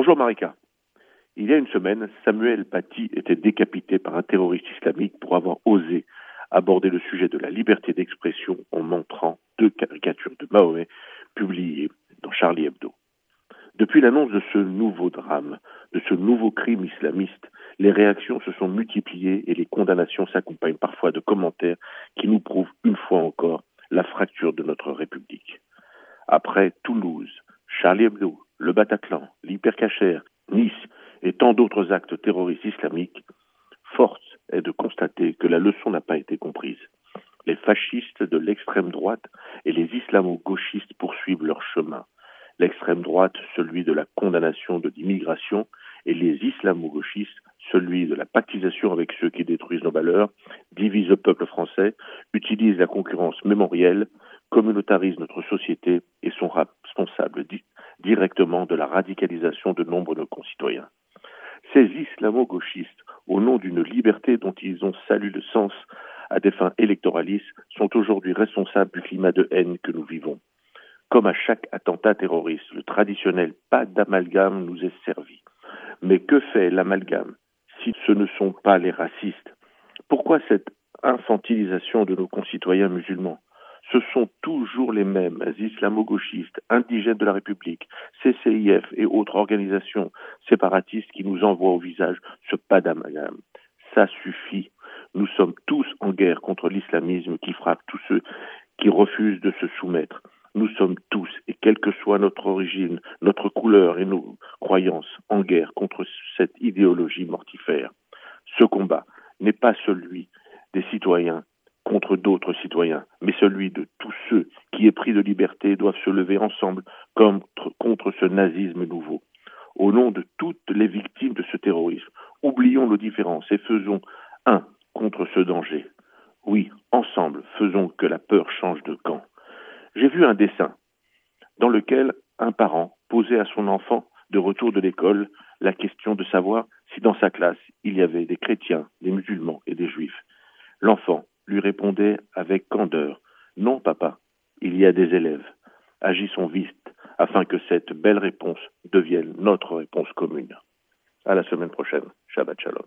Bonjour Marika. Il y a une semaine, Samuel Paty était décapité par un terroriste islamique pour avoir osé aborder le sujet de la liberté d'expression en montrant deux caricatures de Mahomet publiées dans Charlie Hebdo. Depuis l'annonce de ce nouveau drame, de ce nouveau crime islamiste, les réactions se sont multipliées et les condamnations s'accompagnent parfois de commentaires qui nous prouvent une fois encore la fracture de notre République. Après Toulouse, Charlie Hebdo, le Bataclan, l'hypercachère, Nice et tant d'autres actes terroristes islamiques, force est de constater que la leçon n'a pas été comprise. Les fascistes de l'extrême droite et les islamo-gauchistes poursuivent leur chemin. L'extrême droite, celui de la condamnation de l'immigration, et les islamo-gauchistes, celui de la pactisation avec ceux qui détruisent nos valeurs, divisent le peuple français, utilisent la concurrence mémorielle, communautarisent notre société et sont responsables directement de la radicalisation de nombre de nos concitoyens. Ces islamo-gauchistes, au nom d'une liberté dont ils ont salué le sens à des fins électoralistes, sont aujourd'hui responsables du climat de haine que nous vivons. Comme à chaque attentat terroriste, le traditionnel pas d'amalgame nous est servi. Mais que fait l'amalgame si ce ne sont pas les racistes? Pourquoi cette infantilisation de nos concitoyens musulmans? Ce sont toujours les mêmes islamo-gauchistes, indigènes de la République, CCIF et autres organisations séparatistes qui nous envoient au visage ce pas. Ça suffit. Nous sommes tous en guerre contre l'islamisme qui frappe tous ceux qui refusent de se soumettre. Nous sommes tous, et quelle que soit notre origine, notre couleur et nos croyances, en guerre contre cette idéologie mortifère. Ce combat n'est pas celui des citoyens contre d'autres citoyens, mais celui de tous ceux qui, épris de liberté, doivent se lever ensemble contre, ce nazisme nouveau. Au nom de toutes les victimes de ce terrorisme, oublions nos différences et faisons un contre ce danger. Oui, ensemble, faisons que la peur change de camp. J'ai vu un dessin dans lequel un parent posait à son enfant de retour de l'école la question de savoir si dans sa classe il y avait des chrétiens, des musulmans il y a des élèves. Agissons vite afin que cette belle réponse devienne notre réponse commune. À la semaine prochaine. Shabbat Shalom.